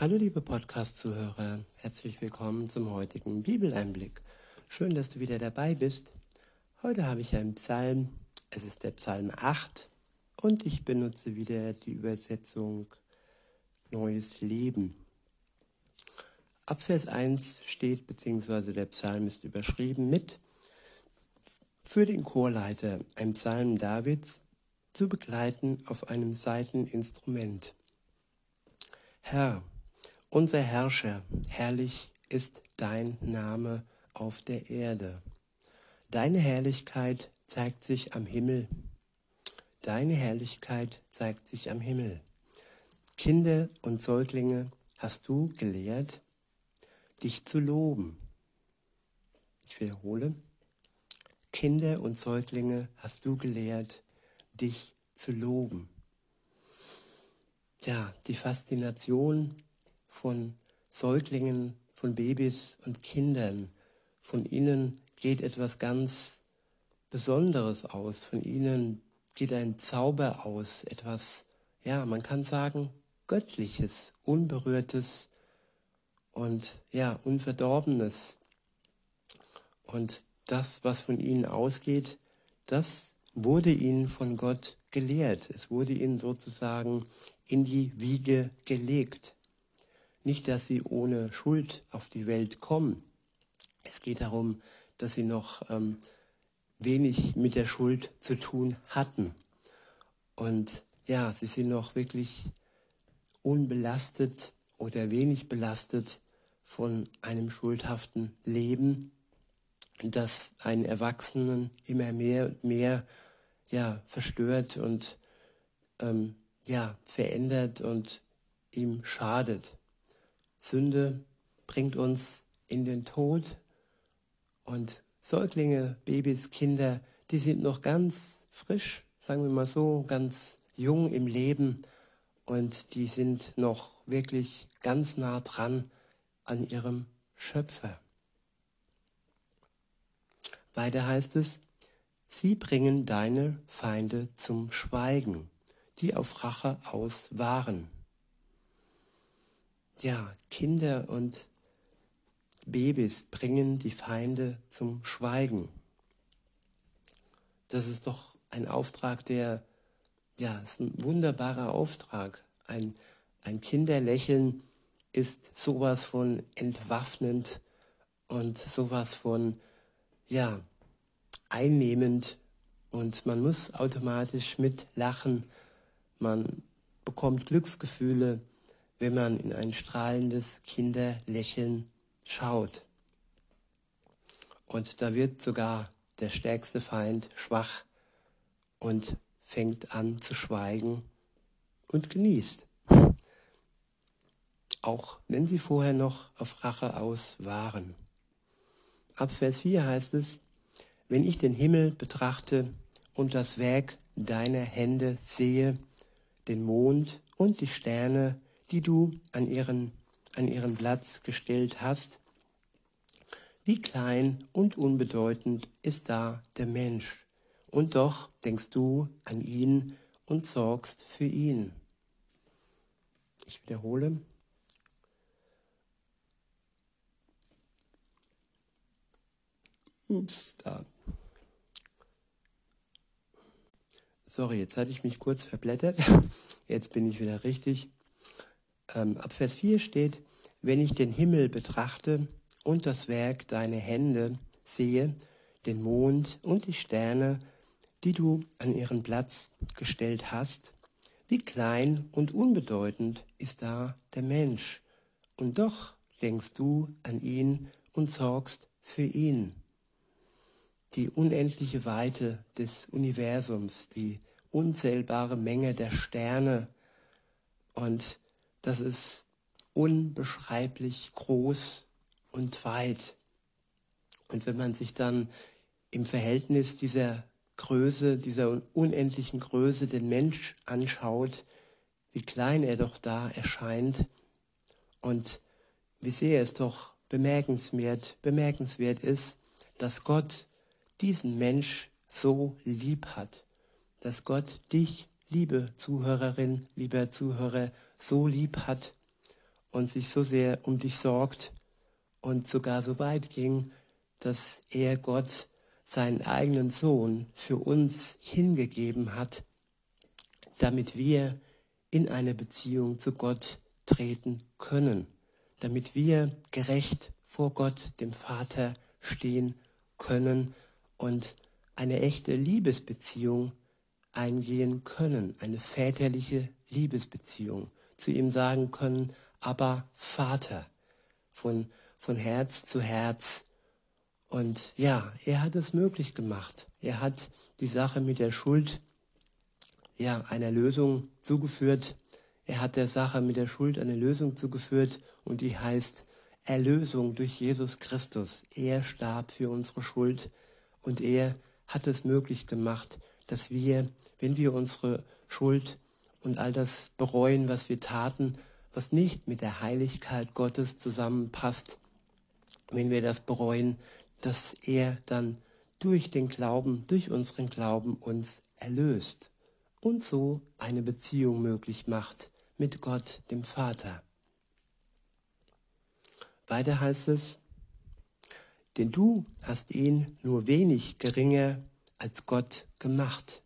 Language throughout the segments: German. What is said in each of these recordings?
Hallo liebe Podcast-Zuhörer, herzlich willkommen zum heutigen Bibeleinblick. Schön, dass du wieder dabei bist. Heute habe ich einen Psalm, es ist der Psalm 8 und ich benutze wieder die Übersetzung Neues Leben. Ab Vers 1 steht, beziehungsweise der Psalm ist überschrieben mit für den Chorleiter, ein Psalm Davids, zu begleiten auf einem Saiteninstrument. Herr, unser Herrscher, herrlich ist dein Name auf der Erde. Deine Herrlichkeit zeigt sich am Himmel. Deine Herrlichkeit zeigt sich am Himmel. Kinder und Säuglinge hast du gelehrt, dich zu loben. Ich wiederhole. Kinder und Säuglinge hast du gelehrt, dich zu loben. Ja, die Faszination von Säuglingen, von Babys und Kindern. Von ihnen geht etwas ganz Besonderes aus. Von ihnen geht ein Zauber aus. Etwas, ja, man kann sagen, Göttliches, Unberührtes und ja, Unverdorbenes. Und das, was von ihnen ausgeht, das wurde ihnen von Gott gelehrt. Es wurde ihnen sozusagen in die Wiege gelegt. Nicht, dass sie ohne Schuld auf die Welt kommen. Es geht darum, dass sie noch ähm, wenig mit der Schuld zu tun hatten. Und ja, sie sind noch wirklich unbelastet oder wenig belastet von einem schuldhaften Leben, das einen Erwachsenen immer mehr und mehr ja, verstört und ähm, ja, verändert und ihm schadet. Sünde bringt uns in den Tod. Und Säuglinge, Babys, Kinder, die sind noch ganz frisch, sagen wir mal so, ganz jung im Leben. Und die sind noch wirklich ganz nah dran an ihrem Schöpfer. Weiter heißt es, sie bringen deine Feinde zum Schweigen, die auf Rache aus waren ja, Kinder und Babys bringen die Feinde zum Schweigen. Das ist doch ein Auftrag, der, ja, ist ein wunderbarer Auftrag. Ein, ein Kinderlächeln ist sowas von entwaffnend und sowas von, ja, einnehmend und man muss automatisch mitlachen. Man bekommt Glücksgefühle wenn man in ein strahlendes Kinderlächeln schaut. Und da wird sogar der stärkste Feind schwach und fängt an zu schweigen und genießt. Auch wenn sie vorher noch auf Rache aus waren. Ab Vers 4 heißt es, wenn ich den Himmel betrachte und das Werk deiner Hände sehe, den Mond und die Sterne, die du an ihren, an ihren Platz gestellt hast. Wie klein und unbedeutend ist da der Mensch. Und doch denkst du an ihn und sorgst für ihn. Ich wiederhole. Ups, da. Sorry, jetzt hatte ich mich kurz verblättert. Jetzt bin ich wieder richtig ähm, ab Vers 4 steht, wenn ich den Himmel betrachte und das Werk deiner Hände sehe, den Mond und die Sterne, die du an ihren Platz gestellt hast, wie klein und unbedeutend ist da der Mensch. Und doch denkst du an ihn und sorgst für ihn. Die unendliche Weite des Universums, die unzählbare Menge der Sterne und das ist unbeschreiblich groß und weit. Und wenn man sich dann im Verhältnis dieser Größe, dieser unendlichen Größe den Mensch anschaut, wie klein er doch da erscheint und wie sehr es doch bemerkenswert, bemerkenswert ist, dass Gott diesen Mensch so lieb hat, dass Gott dich liebe Zuhörerin, lieber Zuhörer, so lieb hat und sich so sehr um dich sorgt und sogar so weit ging, dass er Gott seinen eigenen Sohn für uns hingegeben hat, damit wir in eine Beziehung zu Gott treten können, damit wir gerecht vor Gott, dem Vater, stehen können und eine echte Liebesbeziehung eingehen können, eine väterliche Liebesbeziehung, zu ihm sagen können, aber Vater, von, von Herz zu Herz. Und ja, er hat es möglich gemacht. Er hat die Sache mit der Schuld, ja, einer Lösung zugeführt. Er hat der Sache mit der Schuld eine Lösung zugeführt und die heißt Erlösung durch Jesus Christus. Er starb für unsere Schuld und er hat es möglich gemacht, dass wir, wenn wir unsere Schuld und all das bereuen, was wir taten, was nicht mit der Heiligkeit Gottes zusammenpasst, wenn wir das bereuen, dass er dann durch den Glauben, durch unseren Glauben uns erlöst und so eine Beziehung möglich macht mit Gott, dem Vater. Weiter heißt es, denn du hast ihn nur wenig geringer als Gott gemacht.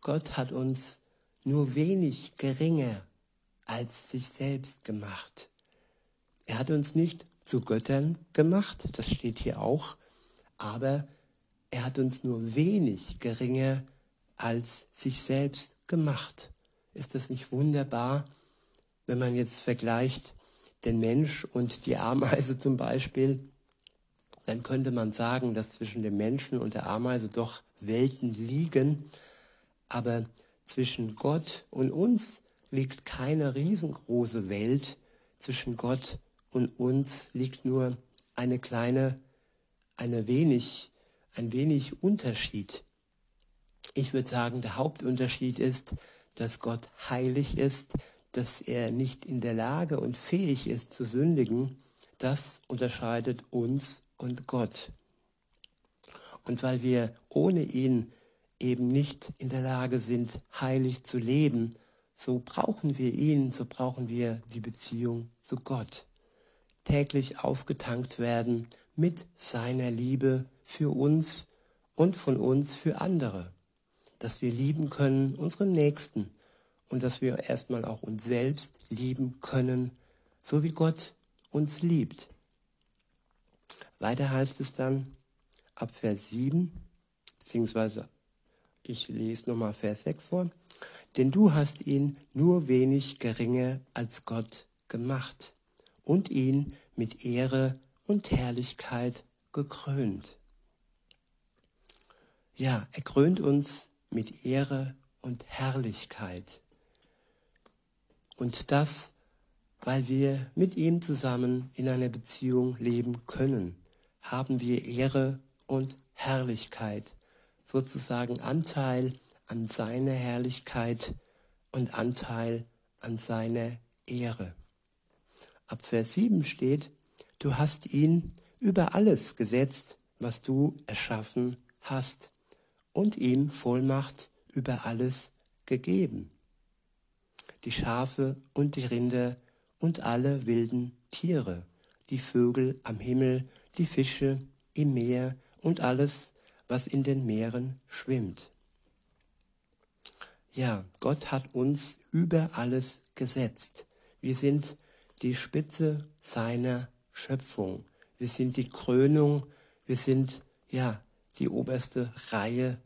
Gott hat uns nur wenig geringer als sich selbst gemacht. Er hat uns nicht zu Göttern gemacht, das steht hier auch, aber er hat uns nur wenig geringer als sich selbst gemacht. Ist das nicht wunderbar, wenn man jetzt vergleicht den Mensch und die Ameise zum Beispiel? Dann könnte man sagen, dass zwischen dem Menschen und der Ameise doch Welten liegen, aber zwischen Gott und uns liegt keine riesengroße Welt, zwischen Gott und uns liegt nur eine kleine, eine wenig, ein wenig Unterschied. Ich würde sagen, der Hauptunterschied ist, dass Gott heilig ist, dass er nicht in der Lage und fähig ist zu sündigen. Das unterscheidet uns und Gott. Und weil wir ohne ihn eben nicht in der Lage sind, heilig zu leben, so brauchen wir ihn, so brauchen wir die Beziehung zu Gott. Täglich aufgetankt werden mit seiner Liebe für uns und von uns für andere. Dass wir lieben können unseren Nächsten und dass wir erstmal auch uns selbst lieben können, so wie Gott uns liebt. Weiter heißt es dann ab Vers 7, beziehungsweise ich lese nochmal Vers 6 vor. Denn du hast ihn nur wenig geringer als Gott gemacht und ihn mit Ehre und Herrlichkeit gekrönt. Ja, er krönt uns mit Ehre und Herrlichkeit. Und das, weil wir mit ihm zusammen in einer Beziehung leben können haben wir Ehre und Herrlichkeit, sozusagen Anteil an seiner Herrlichkeit und Anteil an seiner Ehre. Ab Vers 7 steht, du hast ihn über alles gesetzt, was du erschaffen hast, und ihm Vollmacht über alles gegeben. Die Schafe und die Rinder und alle wilden Tiere, die Vögel am Himmel die Fische im Meer und alles, was in den Meeren schwimmt. Ja, Gott hat uns über alles gesetzt. Wir sind die Spitze seiner Schöpfung. Wir sind die Krönung. Wir sind, ja, die oberste Reihe.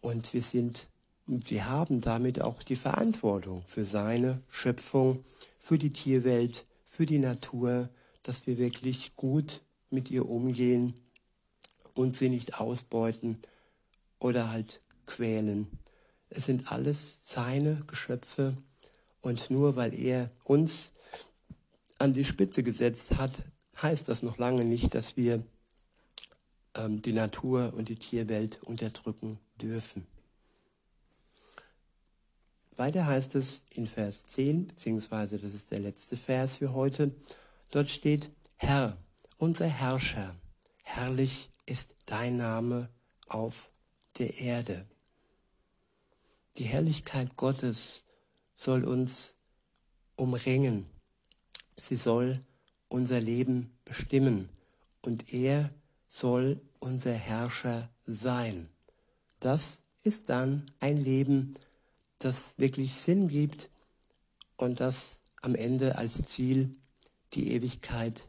Und wir sind, wir haben damit auch die Verantwortung für seine Schöpfung, für die Tierwelt, für die Natur, dass wir wirklich gut mit ihr umgehen und sie nicht ausbeuten oder halt quälen. Es sind alles seine Geschöpfe und nur weil er uns an die Spitze gesetzt hat, heißt das noch lange nicht, dass wir ähm, die Natur und die Tierwelt unterdrücken dürfen. Weiter heißt es in Vers 10, beziehungsweise das ist der letzte Vers für heute, dort steht, Herr, unser Herrscher, herrlich ist dein Name auf der Erde. Die Herrlichkeit Gottes soll uns umringen. Sie soll unser Leben bestimmen und er soll unser Herrscher sein. Das ist dann ein Leben, das wirklich Sinn gibt und das am Ende als Ziel die Ewigkeit